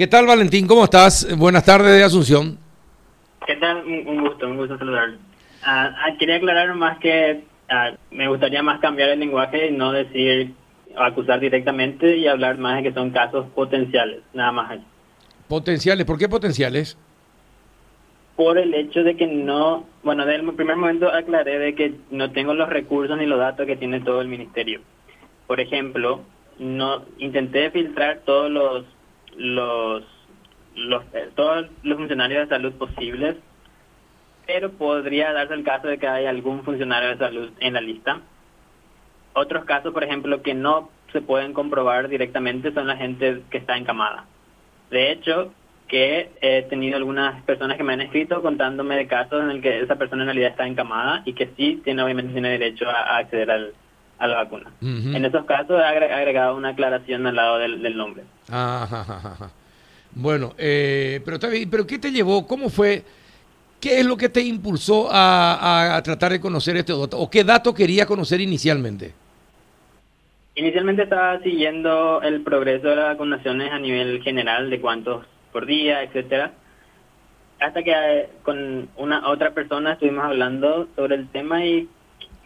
¿Qué tal, Valentín? ¿Cómo estás? Buenas tardes de Asunción. ¿Qué tal? Un, gusto, un gusto saludarlo. Ah, ah, quería aclarar más que ah, me gustaría más cambiar el lenguaje y no decir acusar directamente y hablar más de que son casos potenciales, nada más. Potenciales, ¿por qué potenciales? Por el hecho de que no, bueno, desde el primer momento aclaré de que no tengo los recursos ni los datos que tiene todo el ministerio. Por ejemplo, no intenté filtrar todos los los, los eh, todos los funcionarios de salud posibles, pero podría darse el caso de que haya algún funcionario de salud en la lista. Otros casos, por ejemplo, que no se pueden comprobar directamente son la gente que está encamada. De hecho, que he tenido algunas personas que me han escrito contándome de casos en el que esa persona en realidad está encamada y que sí tiene obviamente tiene derecho a, acceder al, a la vacuna. En esos casos he agregado una aclaración al lado del, nombre. Bueno, eh, pero, pero ¿qué te llevó? ¿Cómo fue? ¿Qué es lo que te impulsó a, a tratar de conocer este dato? ¿O qué dato quería conocer inicialmente? Inicialmente estaba siguiendo el progreso de las vacunaciones a nivel general, de cuántos por día, etcétera. Hasta que eh, con una otra persona estuvimos hablando sobre el tema y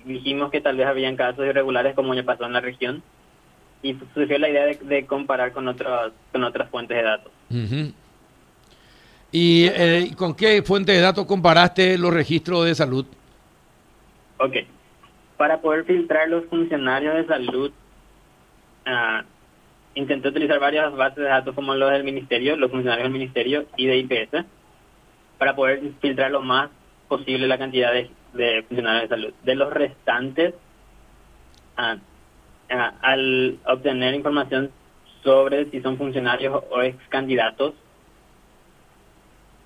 dijimos que tal vez habían casos irregulares como ya pasó en la región y surgió la idea de, comparar con otras con otras fuentes de datos. ¿Y eh, con qué fuente de datos comparaste los registros de salud? Ok. Para poder filtrar los funcionarios de salud uh, intenté utilizar varias bases de datos como los del ministerio, los funcionarios del ministerio y de IPS, para poder filtrar lo más posible la cantidad de, funcionarios de salud. De los restantes, ah, ah, al obtener información sobre si son funcionarios o ex candidatos,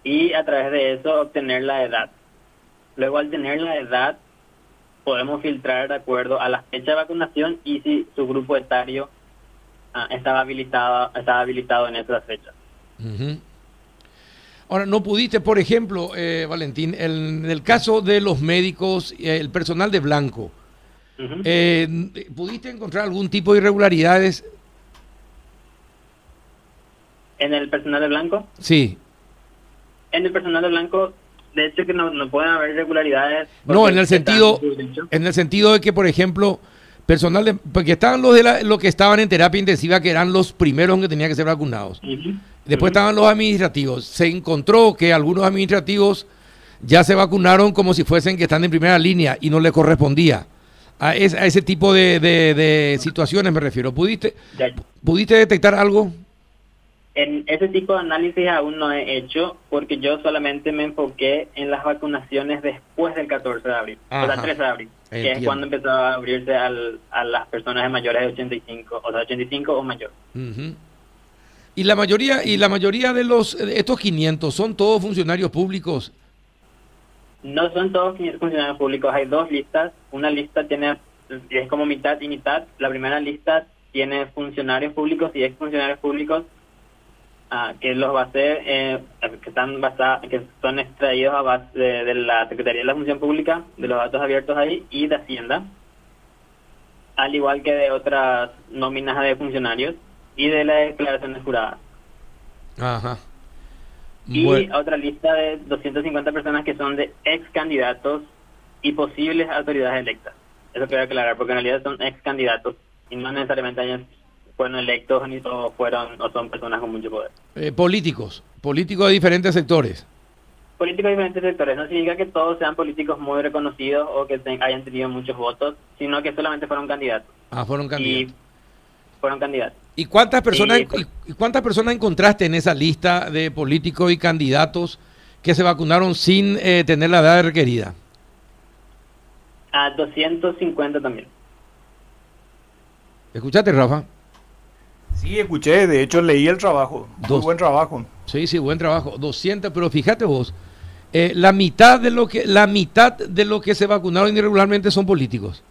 y a través de eso obtener la edad. Luego al tener la edad, podemos filtrar de acuerdo a la fecha de vacunación y si su grupo etario Ah, estaba habilitado, estaba habilitado en esas fechas. Ahora, ¿no pudiste, por ejemplo, eh, Valentín, en el caso de los médicos, eh, el personal de blanco, eh, ¿pudiste encontrar algún tipo de irregularidades? ¿En el personal de blanco? Sí. En el personal de blanco, de hecho que no, no pueden haber irregularidades. No, en el sentido, en el sentido de que, por ejemplo, personal de, porque estaban los de la, los que estaban en terapia intensiva que eran los primeros que tenían que ser vacunados. Después estaban los administrativos. Se encontró que algunos administrativos ya se vacunaron como si fuesen que están en primera línea y no le correspondía. A, ese tipo de, situaciones me refiero. ¿Pudiste, ¿Pudiste detectar algo? En ese tipo de análisis aún no he hecho porque yo solamente me enfoqué en las vacunaciones después del 14 de abril, o sea, 13 de abril que es cuando empezó a abrirse al, a las personas de mayores de 85, o sea, 85 o mayor. Y la mayoría y la mayoría de los estos 500 son todos funcionarios públicos. No son todos funcionarios públicos, hay dos listas. Una lista tiene es como mitad y mitad. La primera lista tiene funcionarios públicos y ex funcionarios públicos Ah, que los bases eh, que están basados, que son extraídos a base de, la Secretaría de la Función Pública, de los datos abiertos ahí y de Hacienda, al igual que de otras nóminas de funcionarios y de las declaraciones juradas. Ajá. Y otra lista de 250 personas que son de ex candidatos y posibles autoridades electas. Eso quiero aclarar, porque en realidad son ex candidatos y no necesariamente hayan fueron electos ni o fueron o son personas con mucho poder. Eh, políticos, políticos de diferentes sectores. Políticos de diferentes sectores. No significa que todos sean políticos muy reconocidos o que hayan tenido muchos votos, sino que solamente fueron candidatos. Ah, fueron candidatos. fueron candidatos. ¿Y cuántas personas, y, cuántas personas encontraste en esa lista de políticos y candidatos que se vacunaron sin eh, tener la edad requerida? A 250 también. ¿Escuchaste, Rafa? Sí, escuché, de hecho leí el trabajo. Muy buen trabajo. Sí, sí, buen trabajo. 200, pero fíjate vos, eh, la mitad de lo que la mitad de lo que se vacunaron irregularmente son políticos.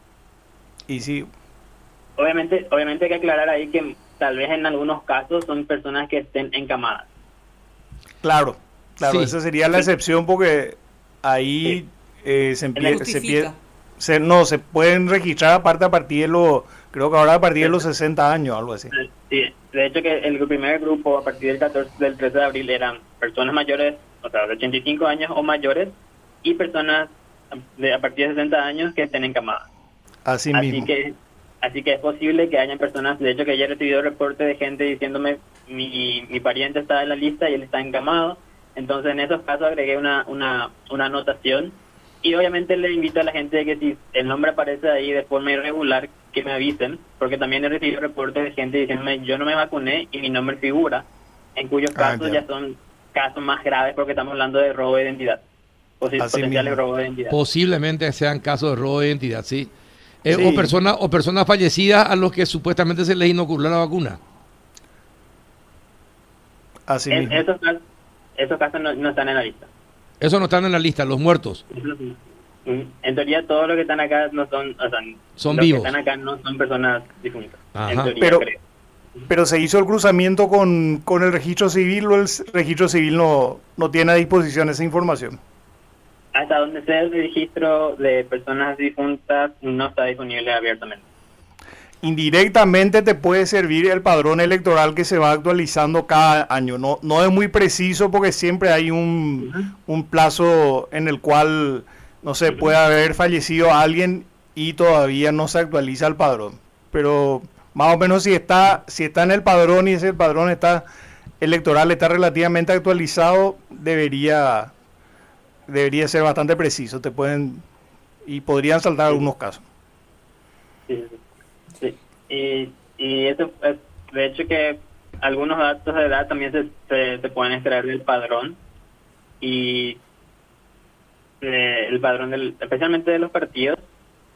Y sí. Obviamente, obviamente hay que aclarar ahí que tal vez en algunos casos son personas que estén encamadas. Claro, claro, esa sería la excepción porque ahí eh, se empieza, se, no se pueden registrar aparte a partir de lo Creo que ahora a partir de los 60 años, algo así. Sí, de hecho que el primer grupo a partir del 14, del 13 de abril eran personas mayores, o sea, de 85 años o mayores, y personas de, a partir de 60 años que estén encamadas. Así, así Que, así que es posible que hayan personas, de hecho que ya he recibido reportes de gente diciéndome mi, mi pariente está en la lista y él está encamado, entonces en esos casos agregué una, una, una anotación y obviamente le invito a la gente que si el nombre aparece ahí de forma irregular, que me avisen, porque también he recibido reportes de gente diciéndome yo no me vacuné y mi nombre figura, en cuyos ah, casos ya. son casos más graves porque estamos hablando de robo de identidad. Potenciales robo de identidad. Posiblemente sean casos de robo de identidad, sí. Eh, o, personas, o personas fallecidas a los que supuestamente se les inoculó la vacuna. Así mismo. Esos, esos casos no están en la lista. Eso no están en la lista, los muertos. En teoría todos los que están acá no son, o sea, son los vivos. que están acá no son personas difuntas. pero, pero se hizo el cruzamiento con, con el registro civil o el registro civil no, no tiene a disposición esa información. Hasta donde sea el registro de personas difuntas no está disponible abiertamente indirectamente te puede servir el padrón electoral que se va actualizando cada año. No, no es muy preciso porque siempre hay un, un plazo en el cual, no sé, puede haber fallecido alguien y todavía no se actualiza el padrón. Pero más o menos si está, si está en el padrón y ese padrón está electoral está relativamente actualizado, debería, debería ser bastante preciso. Te pueden y podrían saltar algunos casos. Sí. Y, y eso es, de hecho que algunos datos de edad también se, se, pueden extraer del padrón y eh, el padrón del, especialmente de los partidos,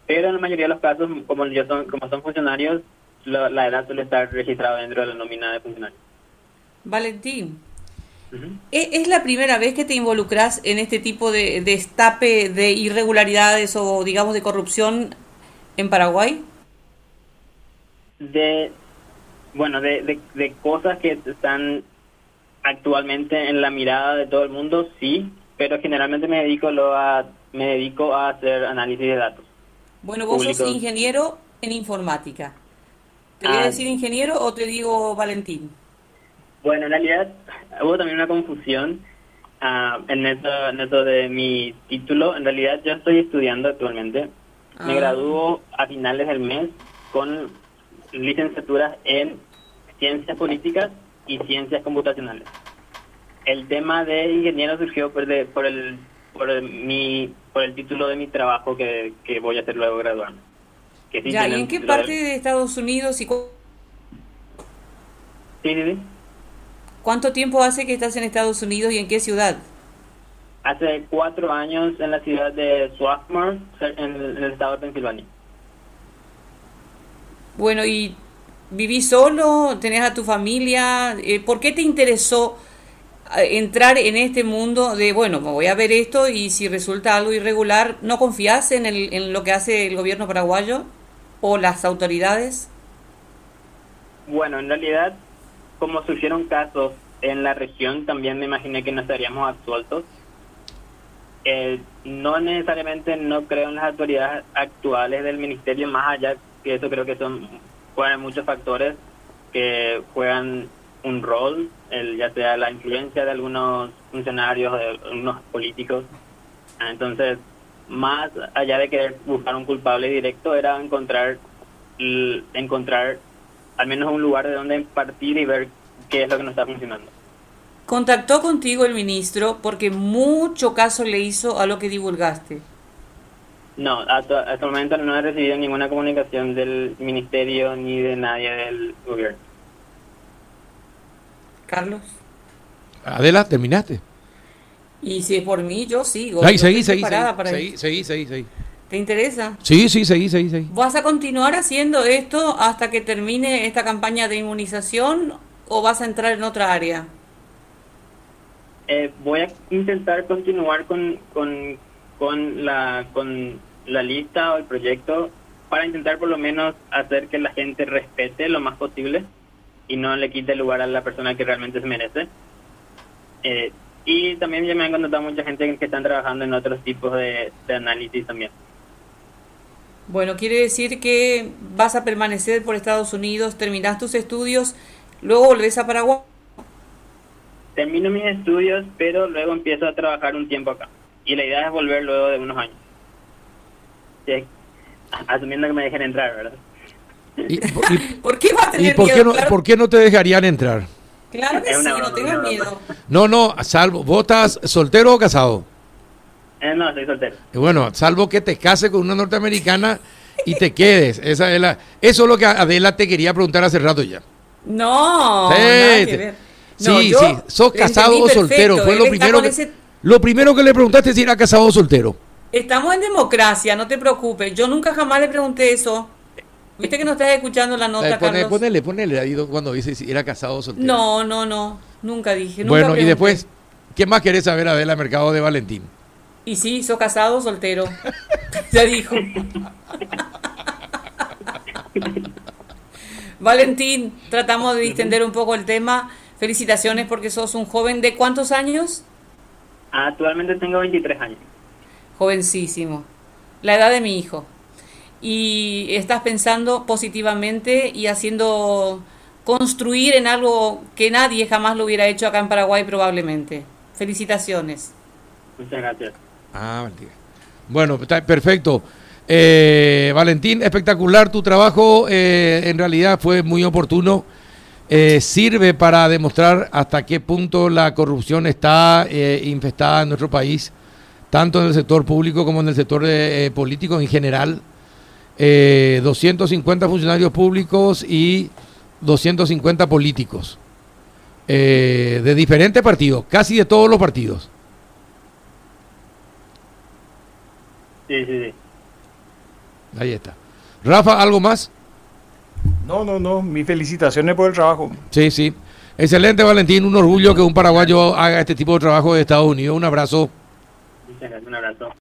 pero en la mayoría de los casos, como yo son, como son funcionarios, la edad suele estar registrada dentro de la nómina de funcionarios. Valentín, ¿es la primera vez que te involucras en este tipo de, de estape de irregularidades o digamos de corrupción en Paraguay? De, bueno, de, de, cosas que están actualmente en la mirada de todo el mundo, sí, pero generalmente me dedico lo a me dedico a hacer análisis de datos. Bueno, vos sos ingeniero en informática. ¿Te voy a ah. decir ingeniero o te digo Valentín? Bueno, en realidad hubo también una confusión uh, en, eso, en eso de mi título. En realidad yo estoy estudiando actualmente. Me ah. gradúo a finales del mes con licenciaturas en ciencias políticas y ciencias computacionales. El tema de ingeniero surgió por, por el por mi por el título de mi trabajo que, voy a hacer luego graduarme. ya, ¿y en qué parte de... Estados Unidos y Sí, sí, ¿Cuánto tiempo hace que estás en Estados Unidos y en qué ciudad? Hace cuatro años en la ciudad de Swarthmore, en el estado de Pensilvania. Bueno, ¿y vivís solo? ¿Tenés a tu familia? Eh, ¿Por qué te interesó eh, entrar en este mundo de, bueno, voy a ver esto y si resulta algo irregular, ¿no confías en, el, en lo que hace el gobierno paraguayo o las autoridades? Bueno, en realidad, como surgieron casos en la región, también me imaginé que no estaríamos absueltos. Eh, no necesariamente no creo en las autoridades actuales del ministerio, más allá que eso creo que son juegan muchos factores que juegan un rol, el, ya sea la influencia de algunos funcionarios, de algunos políticos. Entonces, más allá de querer buscar un culpable directo, era encontrar, encontrar al menos un lugar de donde partir y ver qué es lo que no está funcionando. Contactó contigo el ministro porque mucho caso le hizo a lo que divulgaste. No, hasta, el momento no he recibido ninguna comunicación del ministerio ni de nadie del gobierno. Carlos. Adela, terminaste. Y si es por mí, yo sigo. Ahí, seguí, seguí, seguí, seguí, seguí, seguí, ¿Te interesa? Sí, sí, seguí, seguí, seguí. ¿Vas a continuar haciendo esto hasta que termine esta campaña de inmunización o vas a entrar en otra área? Eh, voy a intentar continuar con, con, con la con la lista o el proyecto para intentar por lo menos hacer que la gente respete lo más posible y no le quite lugar a la persona que realmente se merece. Eh, y también ya me han contado mucha gente que están trabajando en otros tipos de, análisis también. Bueno, quiere decir que vas a permanecer por Estados Unidos, terminas tus estudios, luego volvés a Paraguay. Termino mis estudios, pero luego empiezo a trabajar un tiempo acá. Y la idea es volver luego de unos años. asumiendo que me dejen entrar, ¿verdad? ¿Y, por qué va a tener no, por qué no te dejarían entrar? Claro que sí, no tengas miedo. No, no, salvo, ¿vos estás soltero o casado? Eh, no, estoy soltero. Bueno, salvo que te cases con una norteamericana y te quedes. Esa es la, eso es lo que Adela te quería preguntar hace rato ya. No, sí, nada que ver. sí, sí, sos casado o soltero. Fue lo primero, que, lo primero que le preguntaste si era casado o soltero. Estamos en democracia, no te preocupes. Yo nunca jamás le pregunté eso. ¿Viste que no estás escuchando la nota, Carlos? Ponele, ponele ahí cuando dice si era casado o soltero. No, no, no. Nunca dije. Nunca bueno, y después, ¿qué más querés saber, Adela, mercado de Valentín? Y sí, hizo casado o soltero. ya dijo. Valentín, tratamos de distender un poco el tema. Felicitaciones porque sos un joven de cuántos años? Actualmente tengo 23 años. Jovencísimo. La edad de mi hijo. Y estás pensando positivamente y haciendo construir en algo que nadie jamás lo hubiera hecho acá en Paraguay probablemente. Felicitaciones. Muchas gracias. Ah, bueno, está perfecto. Eh, Valentín, espectacular tu trabajo. Eh, en realidad fue muy oportuno. Eh, sirve para demostrar hasta qué punto la corrupción está infestada en nuestro país, tanto en el sector público como en el sector político en general. 250 funcionarios públicos y 250 políticos de diferentes partidos, casi de todos los partidos. Sí, sí, sí. Ahí está. Rafa, ¿algo más? No, no, no. Mis felicitaciones por el trabajo. Sí, sí. Excelente, Valentín. Un orgullo que un paraguayo haga este tipo de trabajo de Estados Unidos. Un abrazo. Un abrazo.